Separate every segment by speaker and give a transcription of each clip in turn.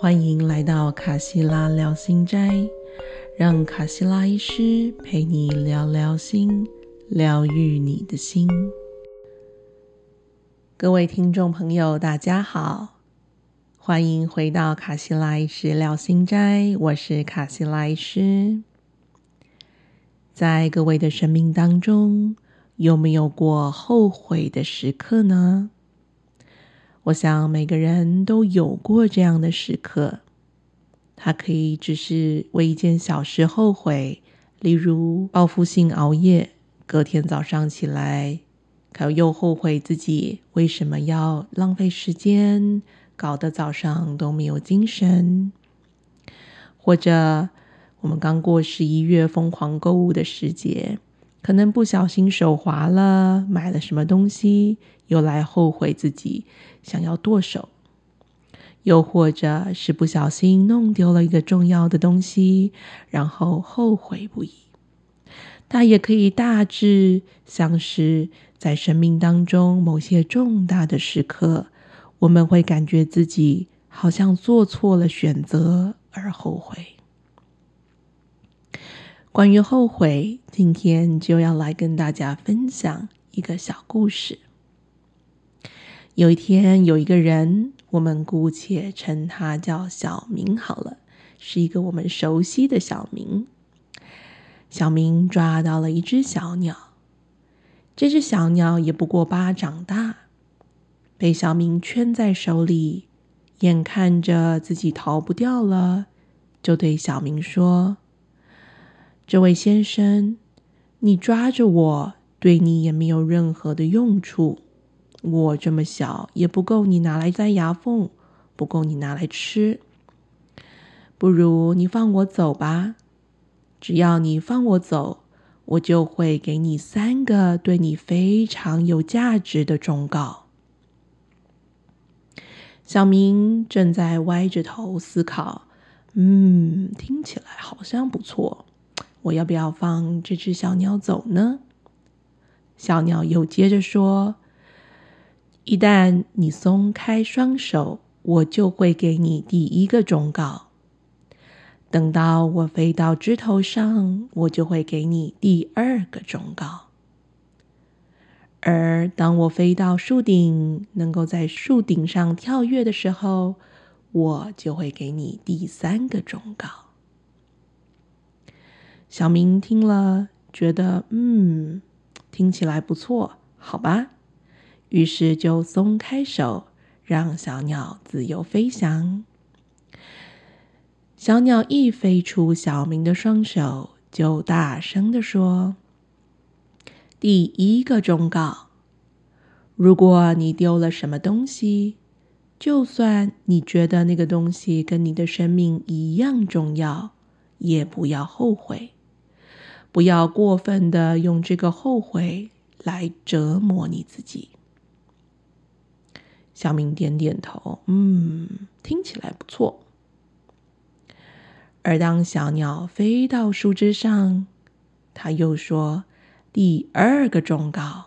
Speaker 1: 欢迎来到卡西拉聊心斋，让卡西拉医师陪你聊聊心，疗愈你的心。各位听众朋友，大家好，欢迎回到卡西拉医师聊心斋，我是卡西拉医师。在各位的生命当中，有没有过后悔的时刻呢？我想每个人都有过这样的时刻，他可以只是为一件小事后悔，例如报复性熬夜，隔天早上起来，可又后悔自己为什么要浪费时间，搞得早上都没有精神；或者我们刚过十一月疯狂购物的时节。可能不小心手滑了，买了什么东西，又来后悔自己想要剁手；又或者是不小心弄丢了一个重要的东西，然后后悔不已。它也可以大致像是在生命当中某些重大的时刻，我们会感觉自己好像做错了选择而后悔。关于后悔，今天就要来跟大家分享一个小故事。有一天，有一个人，我们姑且称他叫小明好了，是一个我们熟悉的小明。小明抓到了一只小鸟，这只小鸟也不过巴掌大，被小明圈在手里，眼看着自己逃不掉了，就对小明说。这位先生，你抓着我，对你也没有任何的用处。我这么小，也不够你拿来塞牙缝，不够你拿来吃。不如你放我走吧。只要你放我走，我就会给你三个对你非常有价值的忠告。小明正在歪着头思考，嗯，听起来好像不错。我要不要放这只小鸟走呢？小鸟又接着说：“一旦你松开双手，我就会给你第一个忠告。等到我飞到枝头上，我就会给你第二个忠告。而当我飞到树顶，能够在树顶上跳跃的时候，我就会给你第三个忠告。”小明听了，觉得嗯，听起来不错，好吧。于是就松开手，让小鸟自由飞翔。小鸟一飞出小明的双手，就大声的说：“第一个忠告，如果你丢了什么东西，就算你觉得那个东西跟你的生命一样重要，也不要后悔。”不要过分的用这个后悔来折磨你自己。小明点点头，嗯，听起来不错。而当小鸟飞到树枝上，他又说：“第二个忠告，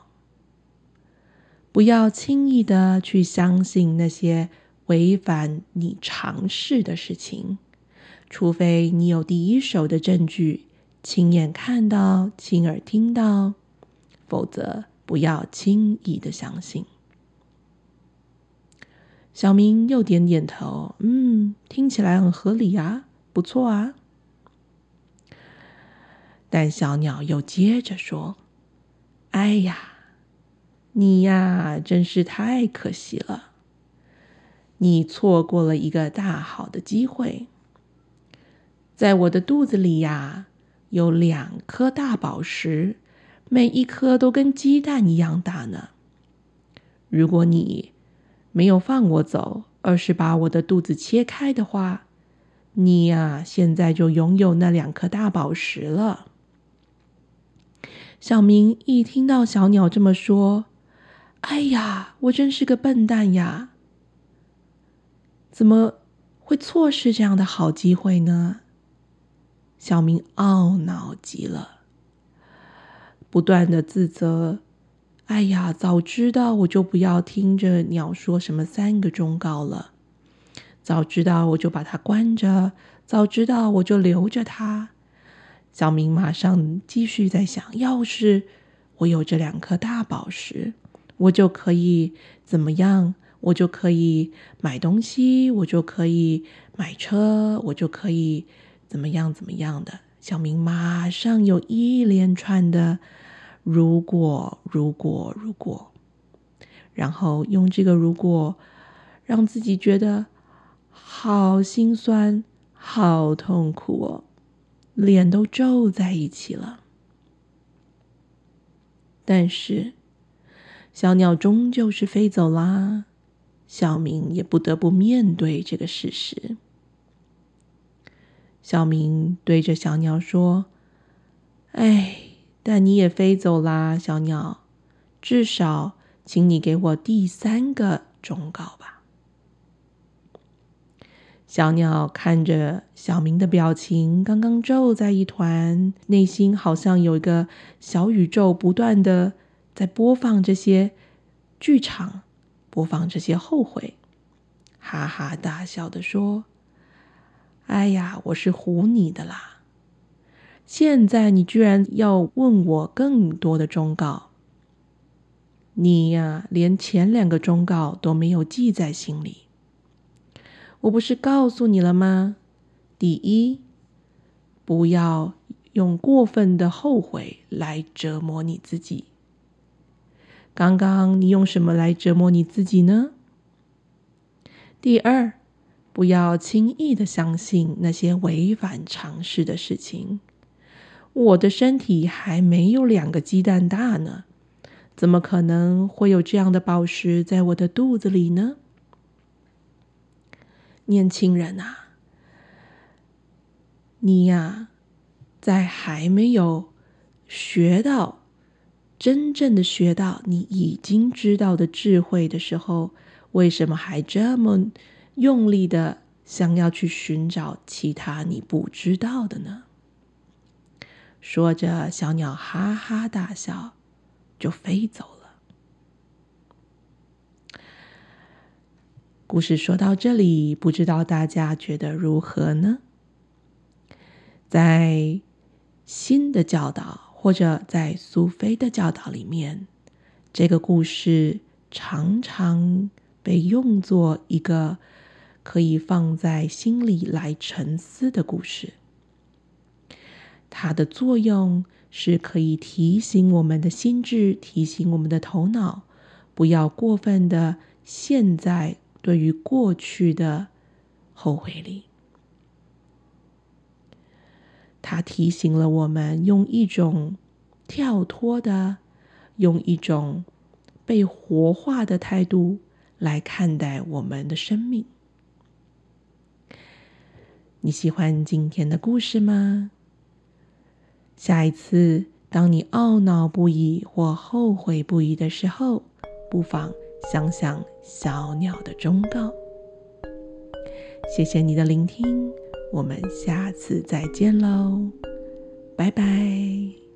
Speaker 1: 不要轻易的去相信那些违反你常识的事情，除非你有第一手的证据。”亲眼看到，亲耳听到，否则不要轻易的相信。小明又点点头，嗯，听起来很合理啊，不错啊。但小鸟又接着说：“哎呀，你呀，真是太可惜了，你错过了一个大好的机会，在我的肚子里呀。”有两颗大宝石，每一颗都跟鸡蛋一样大呢。如果你没有放我走，而是把我的肚子切开的话，你呀，现在就拥有那两颗大宝石了。小明一听到小鸟这么说，哎呀，我真是个笨蛋呀！怎么会错失这样的好机会呢？小明懊恼极了，不断的自责：“哎呀，早知道我就不要听着鸟说什么三个忠告了。早知道我就把它关着，早知道我就留着它。小明马上继续在想：要是我有这两颗大宝石，我就可以怎么样？我就可以买东西，我就可以买车，我就可以怎么样？怎么样的？小明马上有一连串的“如果，如果，如果”，然后用这个“如果”让自己觉得好心酸、好痛苦哦，脸都皱在一起了。但是，小鸟终究是飞走啦，小明也不得不面对这个事实。小明对着小鸟说：“哎，但你也飞走啦，小鸟。至少，请你给我第三个忠告吧。”小鸟看着小明的表情，刚刚皱在一团，内心好像有一个小宇宙，不断的在播放这些剧场，播放这些后悔，哈哈大笑的说。哎呀，我是唬你的啦！现在你居然要问我更多的忠告，你呀，连前两个忠告都没有记在心里。我不是告诉你了吗？第一，不要用过分的后悔来折磨你自己。刚刚你用什么来折磨你自己呢？第二。不要轻易的相信那些违反常识的事情。我的身体还没有两个鸡蛋大呢，怎么可能会有这样的宝石在我的肚子里呢？年轻人啊，你呀，在还没有学到真正的学到你已经知道的智慧的时候，为什么还这么？用力的想要去寻找其他你不知道的呢？说着，小鸟哈哈大笑，就飞走了。故事说到这里，不知道大家觉得如何呢？在新的教导，或者在苏菲的教导里面，这个故事常常被用作一个。可以放在心里来沉思的故事，它的作用是可以提醒我们的心智，提醒我们的头脑，不要过分的陷在对于过去的后悔里。它提醒了我们，用一种跳脱的、用一种被活化的态度来看待我们的生命。你喜欢今天的故事吗？下一次，当你懊恼不已或后悔不已的时候，不妨想想小鸟的忠告。谢谢你的聆听，我们下次再见喽，拜拜。